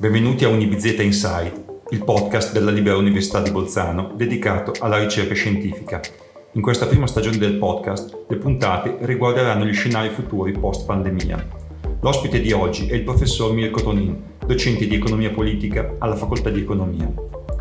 Benvenuti a Unibizeta Insight, il podcast della Libera Università di Bolzano dedicato alla ricerca scientifica. In questa prima stagione del podcast, le puntate riguarderanno gli scenari futuri post-pandemia. L'ospite di oggi è il professor Mirko Tonin, docente di economia politica alla Facoltà di Economia.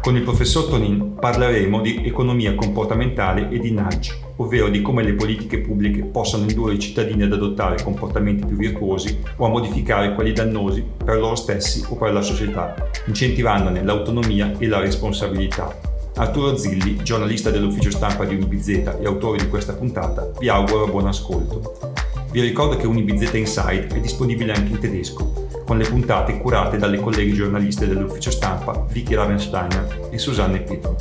Con il professor Tonin parleremo di economia comportamentale e di nudge, ovvero di come le politiche pubbliche possano indurre i cittadini ad adottare comportamenti più virtuosi o a modificare quelli dannosi per loro stessi o per la società, incentivandone l'autonomia e la responsabilità. Arturo Zilli, giornalista dell'ufficio stampa di Unibizeta e autore di questa puntata, vi auguro buon ascolto. Vi ricordo che Unibizeta Inside è disponibile anche in tedesco con le puntate curate dalle colleghe giornaliste dell'ufficio stampa Vicky Ravensteiner e Susanne Pietro.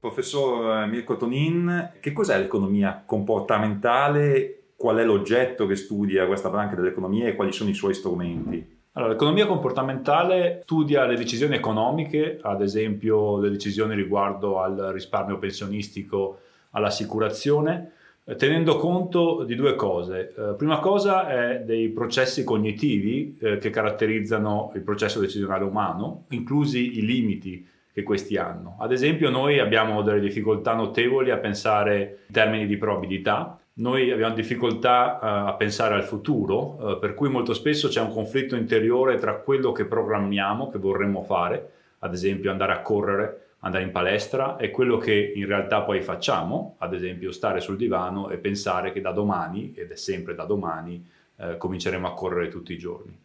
Professor Mirko Tonin, che cos'è l'economia comportamentale? Qual è l'oggetto che studia questa branca dell'economia e quali sono i suoi strumenti? Allora, l'economia comportamentale studia le decisioni economiche, ad esempio le decisioni riguardo al risparmio pensionistico, all'assicurazione, eh, tenendo conto di due cose. Eh, prima cosa è dei processi cognitivi eh, che caratterizzano il processo decisionale umano, inclusi i limiti che questi hanno. Ad esempio noi abbiamo delle difficoltà notevoli a pensare in termini di probabilità, noi abbiamo difficoltà uh, a pensare al futuro, uh, per cui molto spesso c'è un conflitto interiore tra quello che programmiamo, che vorremmo fare, ad esempio andare a correre, andare in palestra, e quello che in realtà poi facciamo, ad esempio stare sul divano e pensare che da domani, ed è sempre da domani, uh, cominceremo a correre tutti i giorni.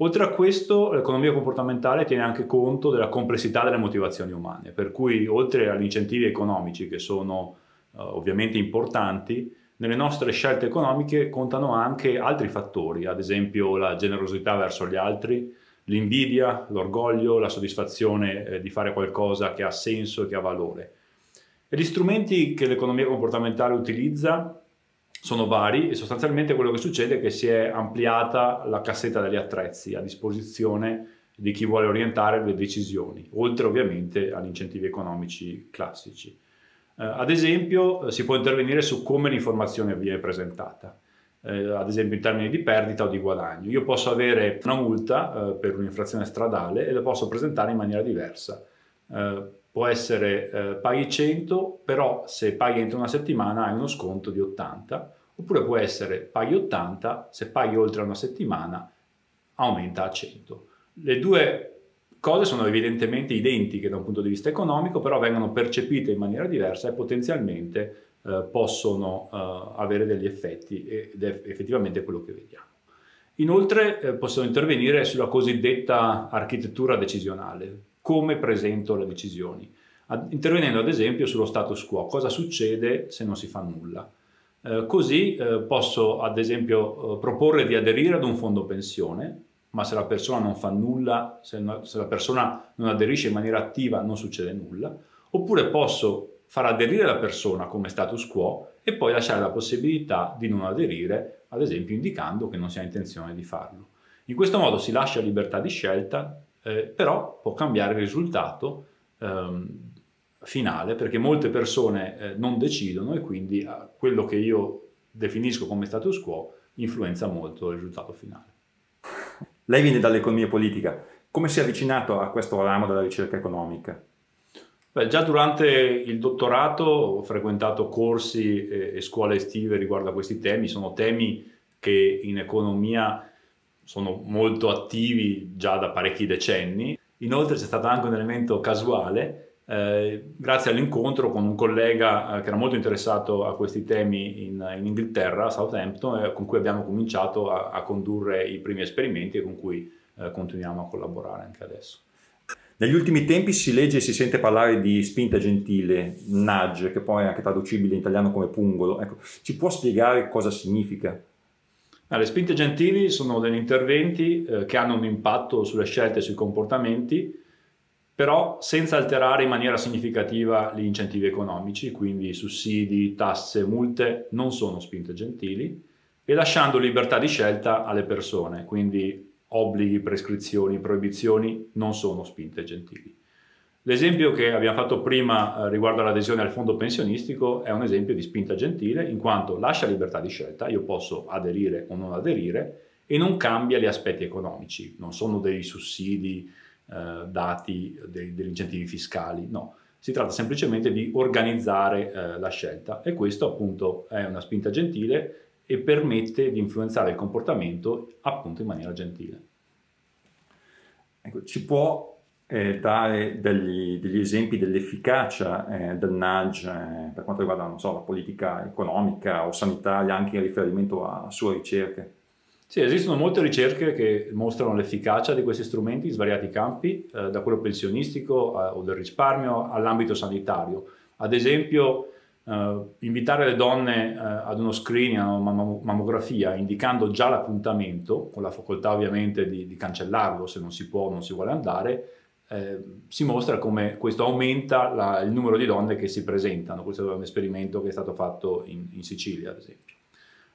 Oltre a questo, l'economia comportamentale tiene anche conto della complessità delle motivazioni umane, per cui oltre agli incentivi economici che sono ovviamente importanti, nelle nostre scelte economiche contano anche altri fattori, ad esempio la generosità verso gli altri, l'invidia, l'orgoglio, la soddisfazione eh, di fare qualcosa che ha senso e che ha valore. E gli strumenti che l'economia comportamentale utilizza sono vari e sostanzialmente quello che succede è che si è ampliata la cassetta degli attrezzi a disposizione di chi vuole orientare le decisioni, oltre ovviamente agli incentivi economici classici. Eh, ad esempio eh, si può intervenire su come l'informazione viene presentata, eh, ad esempio in termini di perdita o di guadagno. Io posso avere una multa per un'infrazione stradale e la posso presentare in maniera diversa. può essere paghi 100, però se paghi entro una settimana hai uno sconto di 80, oppure può essere paghi 80, se paghi oltre una settimana aumenta a 100. Le due cose sono evidentemente identiche da un punto di vista economico, però vengono percepite in maniera diversa e potenzialmente eh, possono eh, avere degli effetti ed è effettivamente quello che vediamo. Inoltre eh, possono intervenire sulla cosiddetta architettura decisionale, come presento le decisioni, ad, intervenendo ad esempio sullo status quo, cosa succede se non si fa nulla. Eh, così eh, posso ad esempio eh, proporre di aderire ad un fondo pensione ma se la persona non fa nulla, se, no, se la persona non aderisce in maniera attiva non succede nulla, oppure posso far aderire la persona come status quo e poi lasciare la possibilità di non aderire, ad esempio indicando che non si ha intenzione di farlo. In questo modo si lascia libertà di scelta, eh, però può cambiare il risultato ehm, finale perché molte persone eh, non decidono e quindi eh, quello che io definisco come status quo influenza molto il risultato finale. Lei viene dall'economia politica. Come si è avvicinato a questo ramo della ricerca economica? Beh, già durante il dottorato ho frequentato corsi e, scuole estive riguardo a questi temi. Sono temi che in economia sono molto attivi già da parecchi decenni. Inoltre c'è stato anche un elemento casuale eh, grazie all'incontro con un collega eh, che era molto interessato a questi temi in, in Inghilterra, a Southampton, eh, con cui abbiamo cominciato a, a, condurre i primi esperimenti e con cui eh, continuiamo a collaborare anche adesso. Negli ultimi tempi si legge e si sente parlare di spinta gentile, nudge, che poi è anche traducibile in italiano come pungolo. Ecco, ci può spiegare cosa significa? Le spinte gentili sono degli interventi eh, che hanno un impatto sulle scelte e sui comportamenti però senza alterare in maniera significativa gli incentivi economici, quindi sussidi, tasse, multe non sono spinte gentili, e lasciando libertà di scelta alle persone, quindi obblighi, prescrizioni, proibizioni non sono spinte gentili. L'esempio che abbiamo fatto prima eh, riguardo all'adesione al fondo pensionistico è un esempio di spinta gentile, in quanto lascia libertà di scelta, io posso aderire o non aderire, e non cambia gli aspetti economici, non sono dei sussidi eh, dati, dei, degli incentivi fiscali, no, si tratta semplicemente di organizzare eh, la scelta e questo appunto è una spinta gentile e permette di influenzare il comportamento appunto in maniera gentile. Ecco, ci può eh, dare degli, degli, esempi dell'efficacia eh, del nudge eh, per quanto riguarda so, la politica economica o sanitaria anche in riferimento a sue ricerche? Sì, esistono molte ricerche che mostrano l'efficacia di questi strumenti in svariati campi, eh, da quello pensionistico a, o del risparmio all'ambito sanitario. Ad esempio, eh, invitare le donne eh, ad uno screening, a una mammografia, indicando già l'appuntamento, con la facoltà ovviamente di, di cancellarlo se non si può o non si vuole andare, eh, si mostra come questo aumenta la, il numero di donne che si presentano. Questo è un esperimento che è stato fatto in, in Sicilia, ad esempio.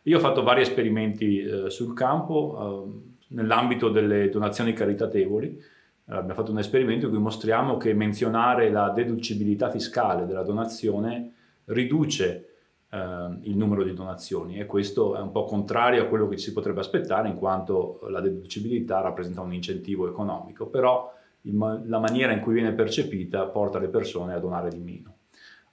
Io ho fatto vari esperimenti eh, sul campo eh, nell'ambito delle donazioni caritatevoli. Abbiamo fatto un esperimento in cui mostriamo che menzionare la deducibilità fiscale della donazione riduce eh, il numero di donazioni e questo è un po' contrario a quello che ci si potrebbe aspettare in quanto la deducibilità rappresenta un incentivo economico, però il, la maniera in cui viene percepita porta le persone a donare di meno.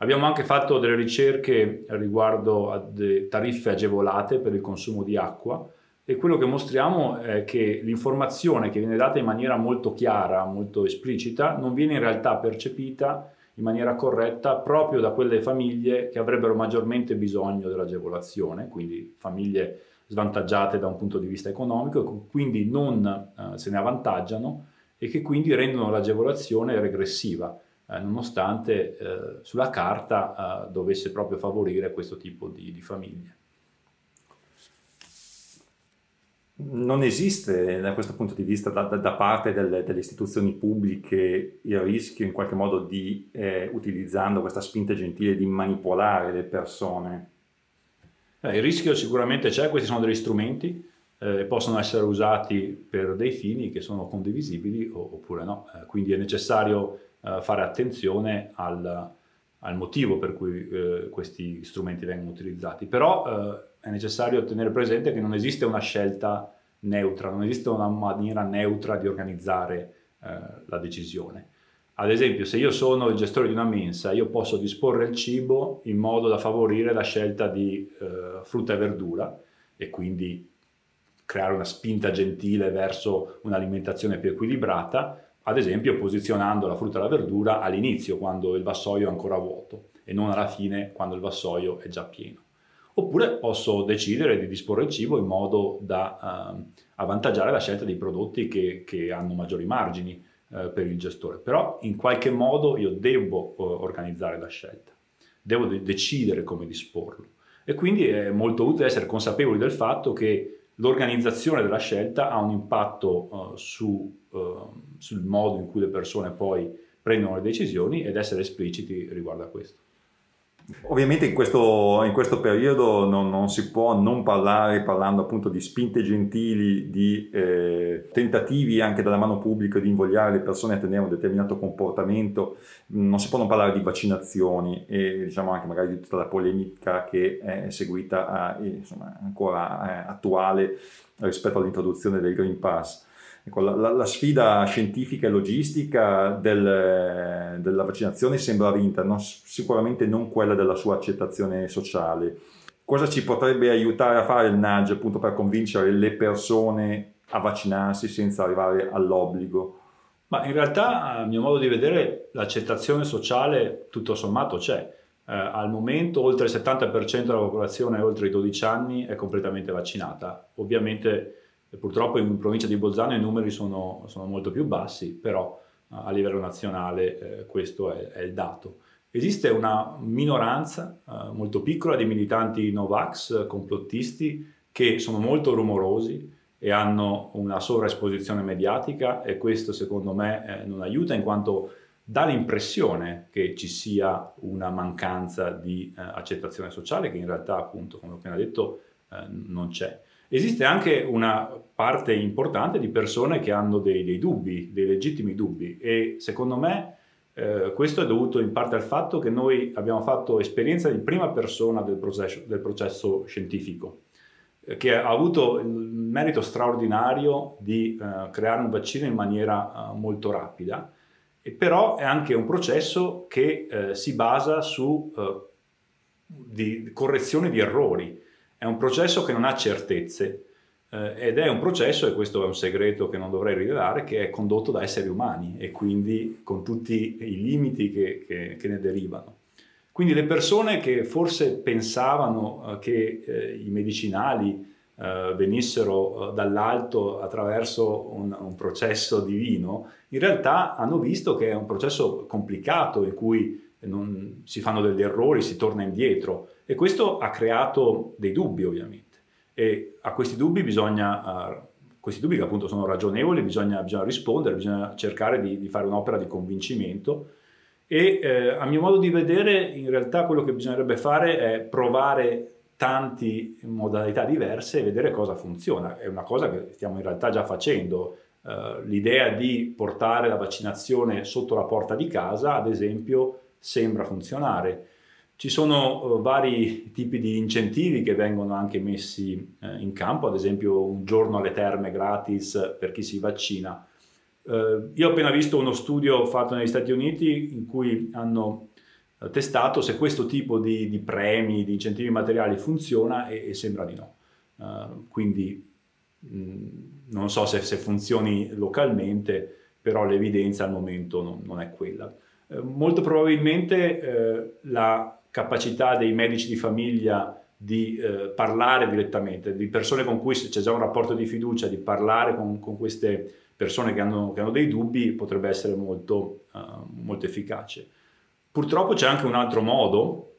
Abbiamo anche fatto delle ricerche riguardo a tariffe agevolate per il consumo di acqua e quello che mostriamo è che l'informazione che viene data in maniera molto chiara, molto esplicita, non viene in realtà percepita in maniera corretta proprio da quelle famiglie che avrebbero maggiormente bisogno dell'agevolazione, quindi famiglie svantaggiate da un punto di vista economico e quindi non eh, se ne avvantaggiano e che quindi rendono l'agevolazione regressiva eh, nonostante eh, sulla carta eh, dovesse proprio favorire questo tipo di, di famiglie. non esiste da questo punto di vista da, da parte delle, delle, istituzioni pubbliche il rischio in qualche modo di, eh, utilizzando questa spinta gentile, di manipolare le persone? Eh, il rischio sicuramente c'è, questi sono degli strumenti eh, possono essere usati per dei fini che sono condivisibili oppure no, eh, quindi è necessario eh, fare attenzione al, al, motivo per cui eh, questi strumenti vengono utilizzati. Però eh, è necessario tenere presente che non esiste una scelta neutra, non esiste una maniera neutra di organizzare eh, la decisione. Ad esempio, se io sono il gestore di una mensa, io posso disporre il cibo in modo da favorire la scelta di eh, frutta e verdura e quindi creare una spinta gentile verso un'alimentazione più equilibrata, ad esempio posizionando la frutta e la verdura all'inizio quando il vassoio è ancora vuoto e non alla fine quando il vassoio è già pieno. Oppure posso decidere di disporre il cibo in modo da eh, avvantaggiare la scelta dei prodotti che, che hanno maggiori margini eh, per il gestore. Però in qualche modo io devo eh, organizzare la scelta, devo de- decidere come disporlo. E quindi è molto utile essere consapevoli del fatto che l'organizzazione della scelta ha un impatto uh, su, uh, sul modo in cui le persone poi prendono le decisioni ed essere espliciti riguardo a questo. Ovviamente in questo, in questo periodo non, non, si può non parlare, parlando appunto di spinte gentili, di eh, tentativi anche dalla mano pubblica di invogliare le persone a tenere un determinato comportamento, non si può non parlare di vaccinazioni e diciamo anche magari di tutta la polemica che è seguita, a, insomma, ancora eh, attuale rispetto all'introduzione del Green Pass. Ecco, la, la, sfida scientifica e logistica del, della vaccinazione sembra vinta, no? sicuramente non quella della sua accettazione sociale. Cosa ci potrebbe aiutare a fare il nudge appunto per convincere le persone a vaccinarsi senza arrivare all'obbligo? Ma in realtà, a mio modo di vedere, l'accettazione sociale tutto sommato c'è. Eh, al momento oltre il 70% della popolazione oltre i 12 anni è completamente vaccinata. Ovviamente purtroppo in provincia di Bolzano i numeri sono, sono molto più bassi, però a livello nazionale eh, questo è, è, il dato. Esiste una minoranza eh, molto piccola di militanti Novax, complottisti, che sono molto rumorosi e hanno una sovraesposizione mediatica e questo secondo me eh, non aiuta in quanto dà l'impressione che ci sia una mancanza di eh, accettazione sociale che in realtà appunto come ho appena detto eh, non c'è. Esiste anche una parte importante di persone che hanno dei, dei dubbi, dei legittimi dubbi e secondo me Eh, questo è dovuto in parte al fatto che noi abbiamo fatto esperienza in prima persona del processo, del processo scientifico, eh, che ha avuto il merito straordinario di eh, creare un vaccino in maniera eh, molto rapida, e però è anche un processo che eh, si basa su eh, di correzione di errori. È un processo che non ha certezze eh, ed è un processo, e questo è un segreto che non dovrei rivelare, che è condotto da esseri umani e quindi con tutti i limiti che, che, che ne derivano. Quindi le persone che forse pensavano eh, che eh, i medicinali eh, venissero eh, dall'alto attraverso un, un, processo divino, in realtà hanno visto che è un processo complicato in cui non, si fanno degli errori, si torna indietro e questo ha creato dei dubbi ovviamente e a questi dubbi bisogna, questi dubbi che appunto sono ragionevoli, bisogna, bisogna rispondere, bisogna cercare di, di, fare un'opera di convincimento e eh, a mio modo di vedere in realtà quello che bisognerebbe fare è provare tante modalità diverse e vedere cosa funziona. È una cosa che stiamo in realtà già facendo. Uh, l'idea di portare la vaccinazione sotto la porta di casa, ad esempio, sembra funzionare. Ci sono uh, vari tipi di incentivi che vengono anche messi uh, in campo, ad esempio un giorno alle terme gratis per chi si vaccina. Uh, io ho appena visto uno studio fatto negli Stati Uniti in cui hanno testato se questo tipo di, di, premi, di incentivi materiali funziona e, e sembra di no. quindi mh, mm, non so se, se, funzioni localmente, però l'evidenza al momento non, non è quella. Eh, molto probabilmente eh, la capacità dei medici di famiglia di eh, parlare direttamente, di persone con cui c'è già un rapporto di fiducia, di parlare con, con queste persone che hanno, che hanno, dei dubbi potrebbe essere molto, uh, molto efficace. Purtroppo c'è anche un altro modo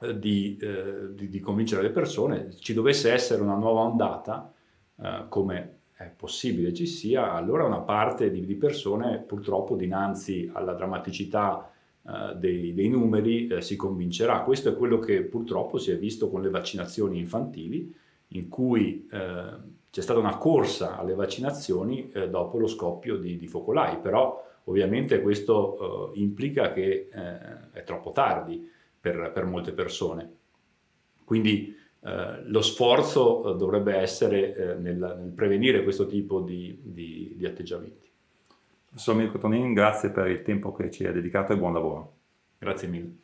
eh, di, eh, di, di, convincere le persone, ci dovesse essere una nuova ondata, eh, come è possibile ci sia, allora una parte di, di persone purtroppo dinanzi alla drammaticità eh, dei, dei, numeri eh, si convincerà. Questo è quello che purtroppo si è visto con le vaccinazioni infantili, in cui eh, c'è stata una corsa alle vaccinazioni eh, dopo lo scoppio di, di, focolai, però ovviamente questo eh, implica che eh, è troppo tardi per, per molte persone. Quindi eh, lo sforzo eh, dovrebbe essere eh, nel, nel, prevenire questo tipo di, di, di atteggiamenti. Professor Mirko Tonin, grazie per il tempo che ci ha dedicato e buon lavoro. Grazie mille.